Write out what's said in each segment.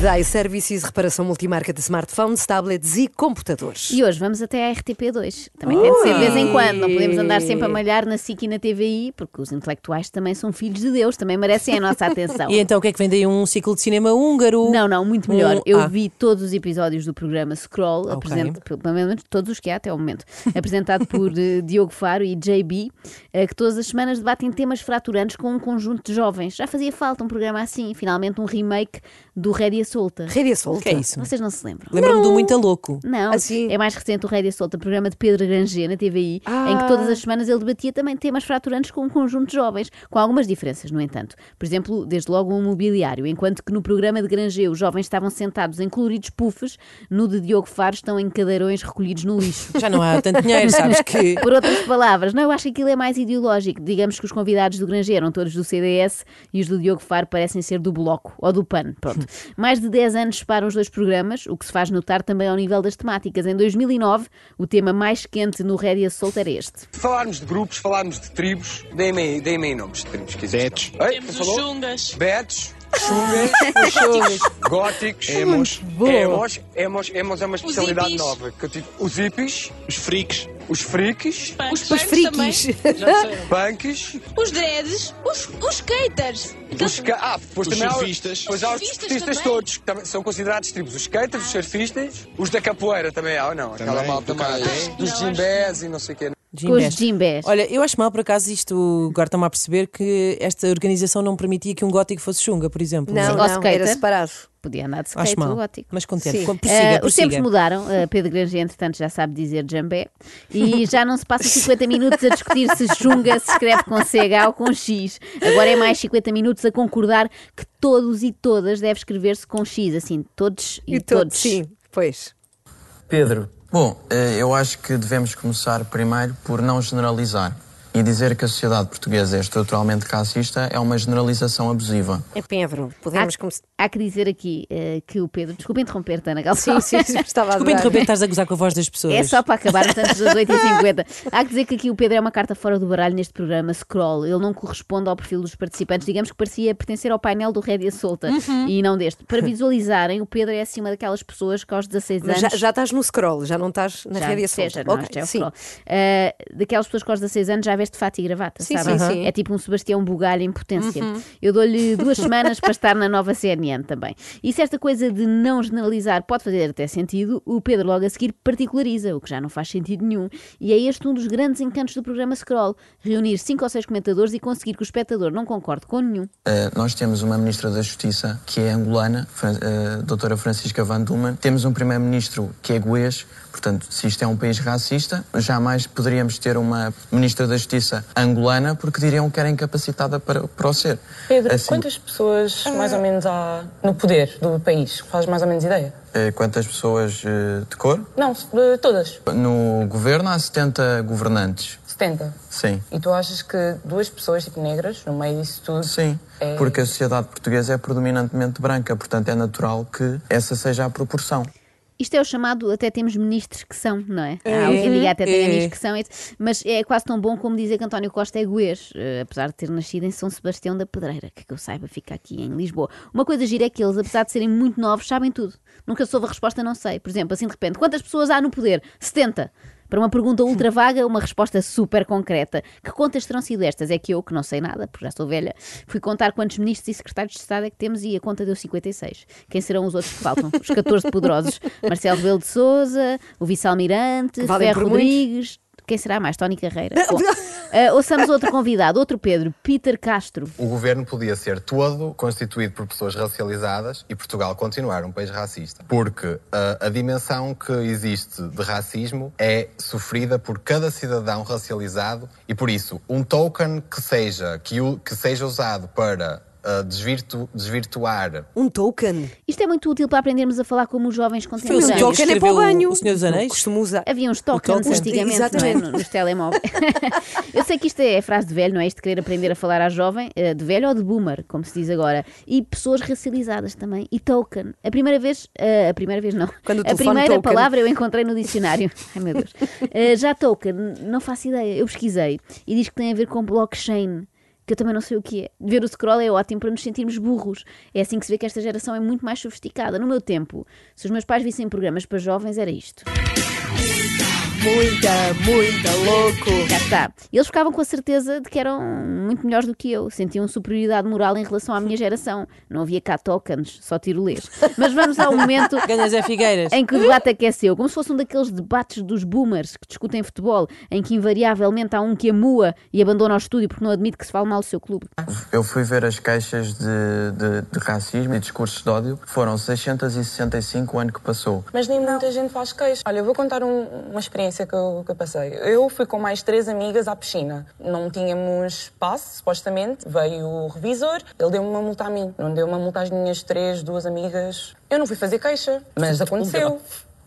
Com o apoio da iServices, reparação multimarca de smartphones, tablets e computadores. E hoje vamos até à RTP2. Também tem de ser de vez em quando. Não podemos andar sempre a malhar na SIC e na TVI, porque os intelectuais também são filhos de Deus, também merecem a nossa atenção. E então o que é que vem daí? Um ciclo de cinema húngaro? Não, não, muito melhor. Um- Eu ah. vi todos os episódios do programa Scroll, Ok. apresent- pelo menos todos os que há até ao momento, apresentado por eh, Diogo Faro e JB, eh, que todas as semanas debatem temas fraturantes com um conjunto de jovens. Já fazia falta um programa assim, finalmente um remake do Rédia Solta. Rédia Solta. O que é isso? Vocês não se lembram? Lembro-me do Muito Louco. Não, Assim? é mais recente o Rédia Solta, programa de Pedro Granger na TVI, em Ah. que todas as semanas ele debatia também temas fraturantes com um conjunto de jovens, com algumas diferenças, no entanto. Por exemplo, desde logo o mobiliário, enquanto que no programa de Granger os jovens estavam sentados em coloridos puffs, no de Diogo Faro estão em cadeirões recolhidos no lixo. Já não há tanto dinheiro, sabes que. Por outras palavras, não, eu acho que aquilo é mais ideológico. Digamos que os convidados do Granger eram todos do CDS e os do Diogo Faro parecem ser do Bloco ou do PAN. Pronto. Mais de 10 anos separam os dois programas, o que se faz notar também ao nível das temáticas. Em 2009, o tema mais quente no Rédia Solta era este. Falarmos de grupos, falarmos de tribos, deem-me aí, deem-me aí nomes de tribos que existem. Ei, Temos chungas. Betos, chungas, góticos, emos, emos, emos, emos é uma especialidade nova. Que eu tive, os hippies, Os freaks. Os freaks, Os, Os punks frikis. punks, Os dreads. Os, os skaters. os ca... Ah, depois Os também há, surfistas. há os Surfistas surfistas também. todos, que também são considerados tribos. Os skaters, os surfistas, os da capoeira também há, ou não? Aquela Também, malta do mais. Dos Não, jimbés e não sei o quê. Os jimbés. Olha, eu acho mal por acaso isto, agora estão-me a perceber que esta organização não permitia que um gótico fosse chunga, por exemplo. Não, Ou não, skater. era separado. Podia andar de skate Acho mal. gótico. Mas contente. Sim. Com- Prossiga, os tempos mudaram, uh, Pedro Granger, entretanto, já sabe dizer jambé, e já não se passa 50 minutos a discutir se chunga se escreve com CH ou com X. Agora é mais 50 minutos a concordar que todos e todas deve escrever-se com X, assim, todos e, E todos. todos. Sim, pois. Pedro, bom, eh, eu acho que devemos começar primeiro por não generalizar. E dizer que a sociedade portuguesa é estruturalmente racista é uma generalização abusiva. É Pedro. Podemos começar. Há que dizer aqui eh, que o Pedro, desculpa interromper, Tana Galvão. Sim, sim, sim, estava a Desculpa interromper, estás a gozar com a voz das pessoas. É só para acabar antes das 8h50. Há que dizer que aqui o Pedro é uma carta fora do baralho neste programa Scroll. Ele não corresponde ao perfil dos participantes. Digamos que parecia pertencer ao painel do Rédia Solta Uhum. e não deste. Para visualizarem, o Pedro é uma daquelas pessoas que aos 16 Mas anos. já, já estás no scroll, já não estás na já seja, solta. não, isto é o sim. Scroll. Ah, daquelas pessoas que aos 16 anos já veste fato e gravata, Sim, sabem? sim, sim. É tipo um Sebastião Bugalho em potência. Eu dou-lhe duas semanas para estar na nova CNN também. E se esta coisa de não generalizar pode fazer até sentido, o Pedro logo a seguir particulariza, o que já não faz sentido nenhum. E é este um dos grandes encantos do programa Scroll: reunir cinco ou seis comentadores e conseguir que o espectador não concorde com nenhum. Eh, nós temos uma Ministra da Justiça que é angolana, Fran eh, doutora Francisca Van Duman. Temos um Primeiro-Ministro que é goês. Portanto, se isto é um país racista, jamais poderíamos ter uma Ministra da Justiça angolana porque diriam que era incapacitada para, para o ser. Pedro, Assim, quantas pessoas mais ou menos há no poder do país? Fazes mais ou menos ideia? eh, quantas pessoas eh, de cor? Não, eh, todas. No governo há 70 governantes. 70. Sim. E tu achas que duas pessoas tipo negras, no meio disso tudo, Sim, É. porque a sociedade portuguesa é predominantemente branca, portanto é natural que essa seja a proporção. Isto é o chamado até temos ministros que são, não é? É. Há alguém diga até tem É. amigos que são, mas é quase tão bom como dizer que António Costa é goês, eh, apesar de ter nascido em São Sebastião da Pedreira, que que eu saiba fica aqui em Lisboa. Uma coisa gira é que eles, apesar de serem muito novos, sabem tudo. Nunca soube a resposta, não sei. Por exemplo, assim de repente, quantas pessoas há no poder? 70. Para uma pergunta ultra vaga, uma resposta super concreta. Que contas terão sido estas? É que eu, que não sei nada, porque já sou velha, fui contar quantos ministros e secretários de Estado é que temos e a conta deu 56. Quem serão os outros que faltam? Os 14 poderosos. Marcelo Rebelo de Souza, o vice-almirante, Ferro por muito. Quem será mais? Tony Carreira. Bom, eh, ouçamos outro convidado, outro Pedro, Peter Castro. O governo podia ser todo constituído por pessoas racializadas e Portugal continuar um país racista. Porque ah, a dimensão que existe de racismo é sofrida por cada cidadão racializado e por isso um token que seja, que, o- que seja usado para uh, desvirtu- desvirtuar Um token. Isto é muito útil para aprendermos a falar como os jovens Foi contemporâneos. senhor que token é para o banho. O Senhor dos Anéis? Costumo usar. Havia uns tokens token. antigamente, é? Nos telemóveis. Eu sei que isto é frase de velho, não é? Isto de querer aprender a falar à jovem, eh, de velho ou de boomer, como se diz agora. E pessoas racializadas também. E token. A primeira vez, eh, a primeira vez não. Quando a primeira token. palavra eu encontrei no dicionário. Ai meu Deus. Eh, já token, não faço ideia. Eu pesquisei e diz que tem a ver com blockchain. Que eu também não sei o que é. Ver o scroll é ótimo para nos sentirmos burros. É assim que se vê que esta geração é muito mais sofisticada. No meu tempo, se os meus pais vissem programas para jovens, era isto. Muita, muita louco. Já está. Eles ficavam com a certeza de que eram muito melhores do que eu. Sentiam superioridade moral em relação à minha geração. Não havia cá tokens, só tirolês. Mas vamos ao momento Ganhas é Figueiras. em que o debate aqueceu, como se fosse um daqueles debates dos boomers que discutem futebol, em que invariavelmente há um que amua e abandona o estúdio porque não admite que se fale mal do seu clube. Eu fui ver as queixas de, de- de racismo e discursos de ódio. Foram 665 o ano que passou. Mas nem muita gente faz queixa. Olha, eu vou contar um- uma experiência que eu, que eu passei. Eu fui com mais três amigas à piscina. Não tínhamos passe, supostamente. Veio o revisor, ele deu-me uma multa a mim. Não deu uma multa às minhas três, duas amigas. Eu não fui fazer queixa, mas aconteceu.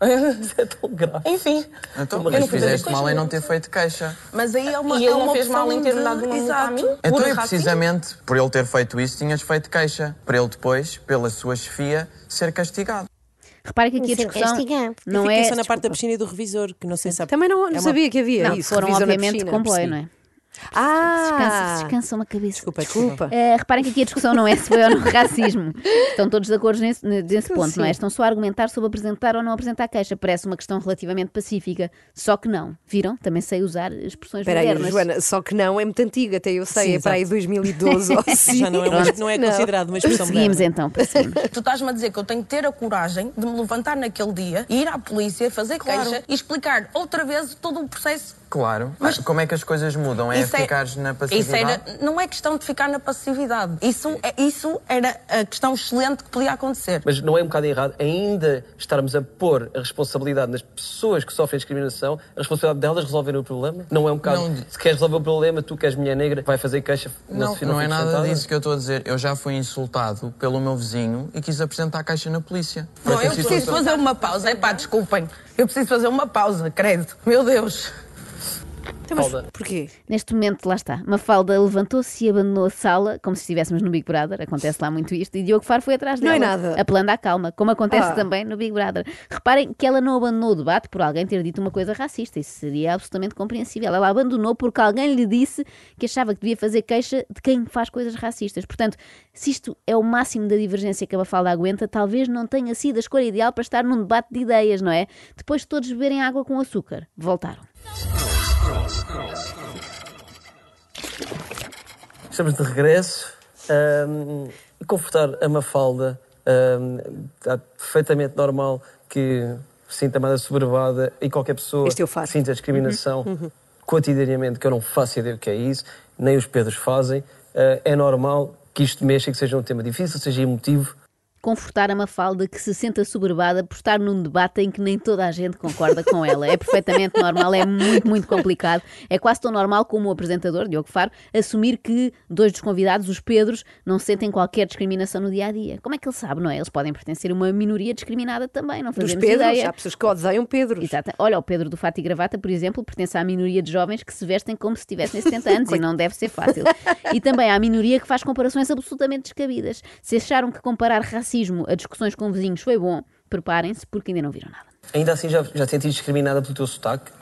Isso é tão grave. Enfim. Então, eu não mas fizeste queixa. mal em não ter feito queixa. Mas aí é uma, E é ele não uma fez mal em ter dado uma multa a mim? Exato. Então, Por e racismo? precisamente por ele ter feito isso, tinhas feito queixa. Para ele depois, pela sua chefia, ser castigado. Repare que aqui a Ser discussão não é. só na parte da piscina e do revisor, que não sei se sabe. Também não, não É uma- sabia que havia Não, isso. foram obviamente comboio, não é? Ah! Descansa, descansa uma cabeça. Desculpa, desculpa. Eh, reparem que aqui a discussão não é se foi ou não racismo. Estão todos de acordo nesse, nesse ponto, não é? Estão só a argumentar sobre apresentar ou não apresentar queixa. Parece uma questão relativamente pacífica. Só que não. Viram? Também sei usar expressões Espera aí, modernas. Joana, só que não, é muito antiga, até eu sei, Sim, é para aí exato. 2012 ou assim. Já não é, uma- não é considerado uma expressão Seguimos moderna. então, prosseguimos. Tu estás-me a dizer que eu tenho que ter a coragem de me levantar naquele dia, ir à polícia, fazer queixa e explicar outra vez todo o processo. Claro. Mas como é que as coisas mudam? É é- ficares na Isso passividade? era, não é questão de ficar na passividade. Isso, é- isso era a questão excelente que podia acontecer. Mas não é um bocado errado ainda estarmos a pôr a responsabilidade nas pessoas que sofrem discriminação, a responsabilidade delas resolverem o problema? Não é um bocado. Não. Se queres resolver o problema, tu que és mulher negra, vai fazer queixa Não, se não é nada sentada? disso que eu estou a dizer. Eu já fui insultado pelo meu vizinho e quis apresentar a queixa na polícia. A eu preciso fazer uma pausa. Epá, desculpem. Eu preciso fazer uma pausa, credo. Meu Deus. Então, porquê? Neste momento, lá está. Mafalda levantou-se e abandonou a sala, como se estivéssemos no Big Brother. Acontece lá muito isto. E Diogo Faro foi atrás Não dela. é nada. Apelando à calma, como acontece Ah. também no Big Brother. Reparem que ela não abandonou o debate por alguém ter dito uma coisa racista. Isso seria absolutamente compreensível. Ela abandonou porque alguém lhe disse que achava que devia fazer queixa de quem faz coisas racistas. Portanto, se isto é o máximo da divergência que a Mafalda aguenta, talvez não tenha sido a escolha ideal para estar num debate de ideias, não é? Depois de todos beberem água com açúcar. Voltaram. Estamos de regresso. Ahm, confortar a Mafalda ahm, está perfeitamente normal que sinta mais assoberbada e qualquer pessoa faço. sinta discriminação cotidianamente, que eu não faço ideia do que é isso, nem os Pedros fazem. Ah, é normal que isto mexa, que seja um tema difícil, seja emotivo. Confortar a Mafalda que se senta soberbada por estar num debate em que nem toda a gente concorda com ela. É perfeitamente normal, é muito, muito complicado. É quase tão normal como o apresentador, Diogo Faro, assumir que dois dos convidados, os Pedros, não sentem qualquer discriminação no dia a dia. Como é que ele sabe, não é? Eles podem pertencer a uma minoria discriminada também, não Dos fazemos Pedros, ideia. há pessoas que odeiam Pedros. Exato. Olha, o Pedro do Fato e Gravata, por exemplo, pertence à minoria de jovens que se vestem como se tivessem 70 anos e não deve ser fácil. E também à minoria que faz comparações absolutamente descabidas. Se acharam que comparar racismo a discussões com vizinhos foi bom, preparem-se porque ainda não viram nada. Ainda assim, já, já te sentiste discriminada pelo teu sotaque?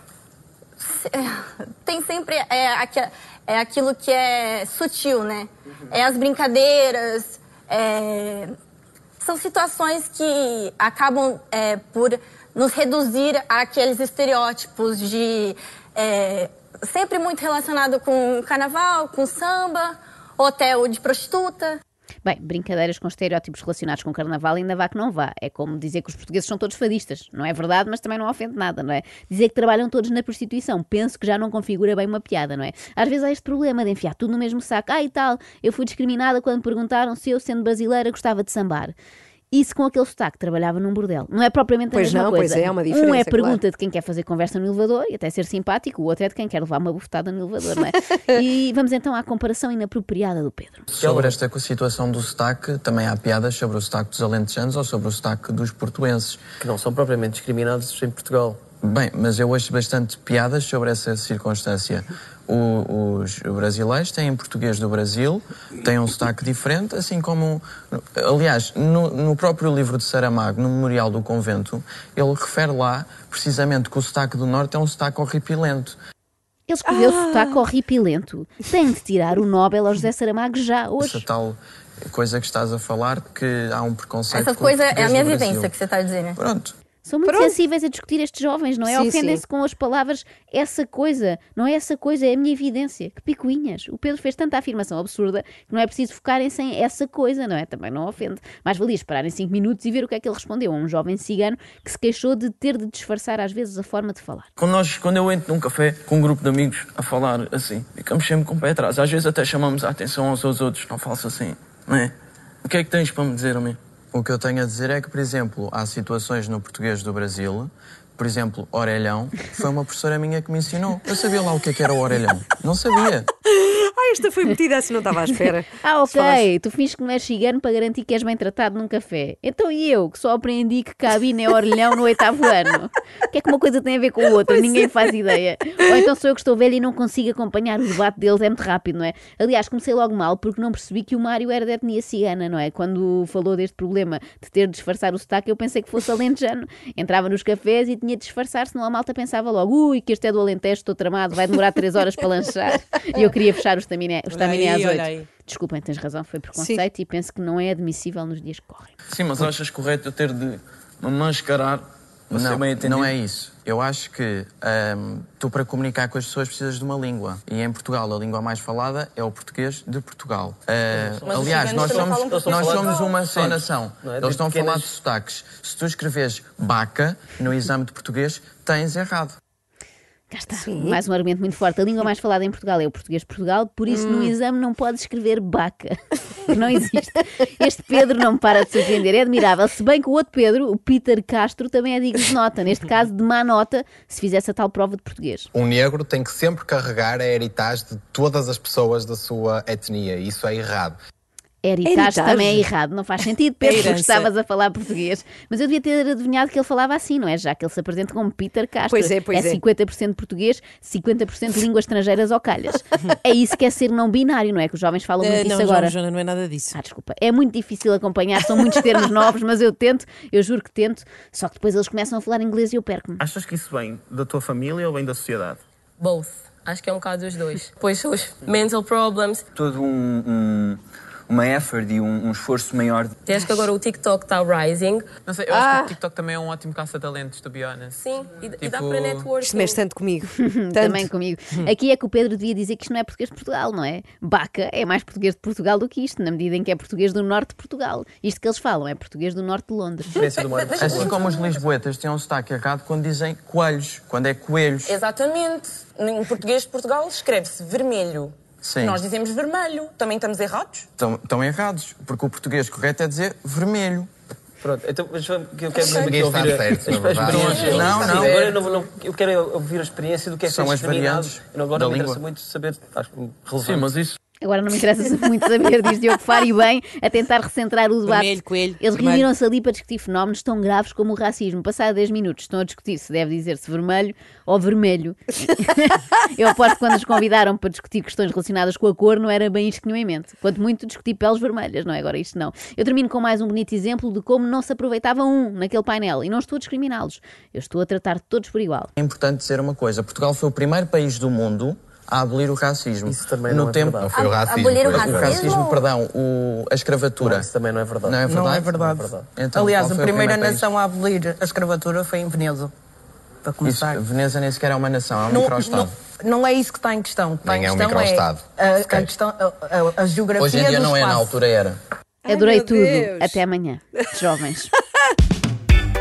Tem sempre é, é aquilo que é sutil, né? É as brincadeiras, é, são situações que acabam é, por nos reduzir àqueles estereótipos de é, sempre muito relacionado com carnaval, com samba, hotel de prostituta. Bem, brincadeiras com estereótipos relacionados com carnaval ainda vá que não vá. É como dizer que os portugueses são todos fadistas. Não é verdade, mas também não ofende nada, não é? Dizer que trabalham todos na prostituição. Penso que já não configura bem uma piada, não é? Às vezes há este problema de enfiar tudo no mesmo saco. Ah, e tal, eu fui discriminada quando perguntaram se eu, sendo brasileira, gostava de sambar. E se com aquele sotaque trabalhava num bordel? Não é propriamente a Pois mesma não, coisa. pois é, há uma Um diferença, é claro. pergunta de quem quer fazer conversa no elevador e até ser simpático, o outro é de quem quer levar uma bufetada no elevador, não é? e vamos então à comparação inapropriada do Pedro. Sobre esta situação do sotaque, também há piadas sobre o sotaque dos alentejanos ou sobre o sotaque dos portuenses. Que não são propriamente discriminados em Portugal. Bem, mas eu ouço bastante piadas sobre essa circunstância. O- os brasileiros têm português do Brasil, têm um sotaque diferente, assim como. Aliás, no, no próprio livro de Saramago, no Memorial do Convento, ele refere lá precisamente que o sotaque do Norte é um sotaque horripilento. Ele escreveu sotaque horripilento. Tem de tirar o Nobel ao José Saramago já hoje. Essa tal coisa que estás a falar, que há um preconceito. Essa coisa é a minha vivência que você está dizendo. Pronto. São muito Pronto. sensíveis a discutir estes jovens, não é? Ofendem-se com as palavras essa coisa, não é essa coisa, é a minha evidência. Que picuinhas. O Pedro fez tanta afirmação absurda que não é preciso focarem-se em essa coisa, não é? Também não ofende. Mais valia esperar em 5 minutos e ver o que é que ele respondeu a um jovem cigano que se queixou de ter de disfarçar às vezes a forma de falar. Quando, nós, quando eu entro num café com um grupo de amigos a falar assim, ficamos sempre com o pé atrás. Às vezes até chamamos a atenção uns aos outros, não faço assim, não é? O que é que tens para me dizer a mim? O que eu tenho a dizer é que, por exemplo, há situações no português do Brasil, por exemplo, orelhão, foi uma professora minha que me ensinou. Eu sabia lá o que é que era o orelhão. Não sabia. Ah, esta foi metida assim, não estava à espera. Ah, ok. Tu finges que não és cigano para garantir que és bem tratado num café. Então e eu, que só aprendi que cabine é orelhão no oitavo ano? O que é que uma coisa tem a ver com a outra? Ninguém faz ideia. Ou então sou eu que estou velha e não consigo acompanhar o debate deles, é muito rápido, não é? Aliás, comecei logo mal porque não percebi que o Mário era de etnia cigana, não é? Quando falou deste problema de ter de disfarçar o sotaque, eu pensei que fosse alentejano. Entrava nos cafés e tinha de disfarçar, senão a malta pensava logo, ui, que este é do Alentejo, estou tramado, vai demorar três horas para lanchar. E eu queria fechar o estaminé, o estaminé às olha oito. aí. Desculpem, tens razão, foi preconceito e penso que não é admissível nos dias que correm. Sim, mas achas correto eu ter de me mascarar Não, bem atendido? não é isso. Eu acho que ahm, tu, para comunicar com as pessoas, precisas de uma língua. E em Portugal, a língua mais falada é o português de Portugal. Mas os aliás, nós somos, nós somos uma só Sim. nação. Não é? Eles estão a falar de sotaques. Se tu escreves baca no exame de português, tens errado. Cá está. Mais um argumento muito forte. A língua mais falada em Portugal é o português de Portugal, por isso no exame não pode escrever baca. não existe. Este Pedro não me para de surpreender. É admirável. Se bem que o outro Pedro, o Peter Castro, também é digno de nota. Neste caso, de má nota, se fizesse a tal prova de português. Um negro tem que sempre carregar a heritage de todas as pessoas da sua etnia. e Isso é errado. Heritage também é errado, não faz sentido, Pedro, porque estavas a falar português. Mas eu devia ter adivinhado que ele falava assim, não é? Já que ele se apresenta como Peter Castro. Pois é, pois é. 50% português, 50% de línguas estrangeiras ou calhas. é isso que é ser não binário, não é? Que os jovens falam muito Eh, isso não, agora. Joana, não é nada disso. Ah, desculpa. É muito difícil acompanhar, são muitos termos novos, mas eu tento, eu juro que tento. Só que depois eles começam a falar inglês e eu perco-me. Achas que isso vem da tua família ou vem da sociedade? Both. Acho que é um bocado dos dois. São os mental problems. todo um, um- uma effort e um, um esforço maior. Acho que agora o TikTok está rising. Não sei, eu acho que o TikTok também é um ótimo caça-talentos, to be honest. Sim, e, e dá Tipo- para networking. Isto mexe tanto comigo. Também comigo. Aqui é que o Pedro devia dizer que isto não é português de Portugal, não é? Baca é mais português de Portugal do que isto, na medida em que é português do norte de Portugal. Isto que eles falam é português do norte de Londres. Assim como os lisboetas têm um sotaque errado quando dizem coelhos, quando é coelhos. Exatamente. Em português de Portugal escreve-se vermelho. Sim. Nós dizemos vermelho. Também estamos errados? Estão, estão errados, porque o português correto é dizer vermelho. Pronto, então mas que eu quero Ok. mesmo aqui Ninguém ouvir está a- certo, a- na a verdade. experiência. Não, Sim, não. Agora eu, não, não- eu quero ouvir a experiência do que é São ser as variantes Eu agora da me interessa língua. muito saber, acho relevante. Sim, mas isso Agora não me interessa muito saber, diz Diogo Faro e bem, a tentar recentrar o debate. Vermelho, coelho, Eles reuniram-se ali para discutir fenómenos tão graves como o racismo. Passado 10 minutos estão a discutir se deve dizer-se vermelho ou vermelho. Eu aposto que quando os convidaram para discutir questões relacionadas com a cor, não era bem isto que tinham em mente. Quanto muito discutir peles vermelhas, não é? Agora isto não. Eu termino com mais um bonito exemplo de como não se aproveitava um naquele painel. E não estou a discriminá-los. Eu estou a tratar todos por igual. É importante dizer uma coisa: Portugal foi o primeiro país do mundo a abolir o racismo. Isso também no não é tempo... verdade. Não foi o A- racismo, abolir o foi- O racismo? racismo, perdão, o- a escravatura. Não, isso também não é verdade. Não é verdade? Não é verdade. Então, Aliás, a primeira país? nação a abolir a escravatura foi em Veneza. Para Isso, começar. Veneza nem sequer é uma nação, é um Não, microestado. não, não é isso que está em questão. O que está em é um questão microestado. é a, a, questão, a, a- a geografia Hoje em dia não é, na espaço. altura era. Adorei meu tudo. Deus. Até amanhã, jovens.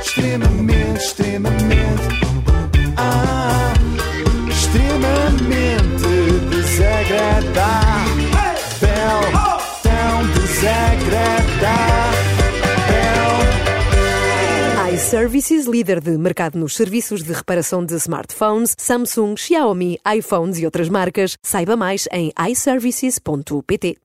Extremamente, extremamente. Ah, extremamente desagradável. Tão desagradável. iServices, líder de mercado nos serviços de reparação de smartphones, Samsung, Xiaomi, iPhones e outras marcas. Saiba mais em iServices.pt.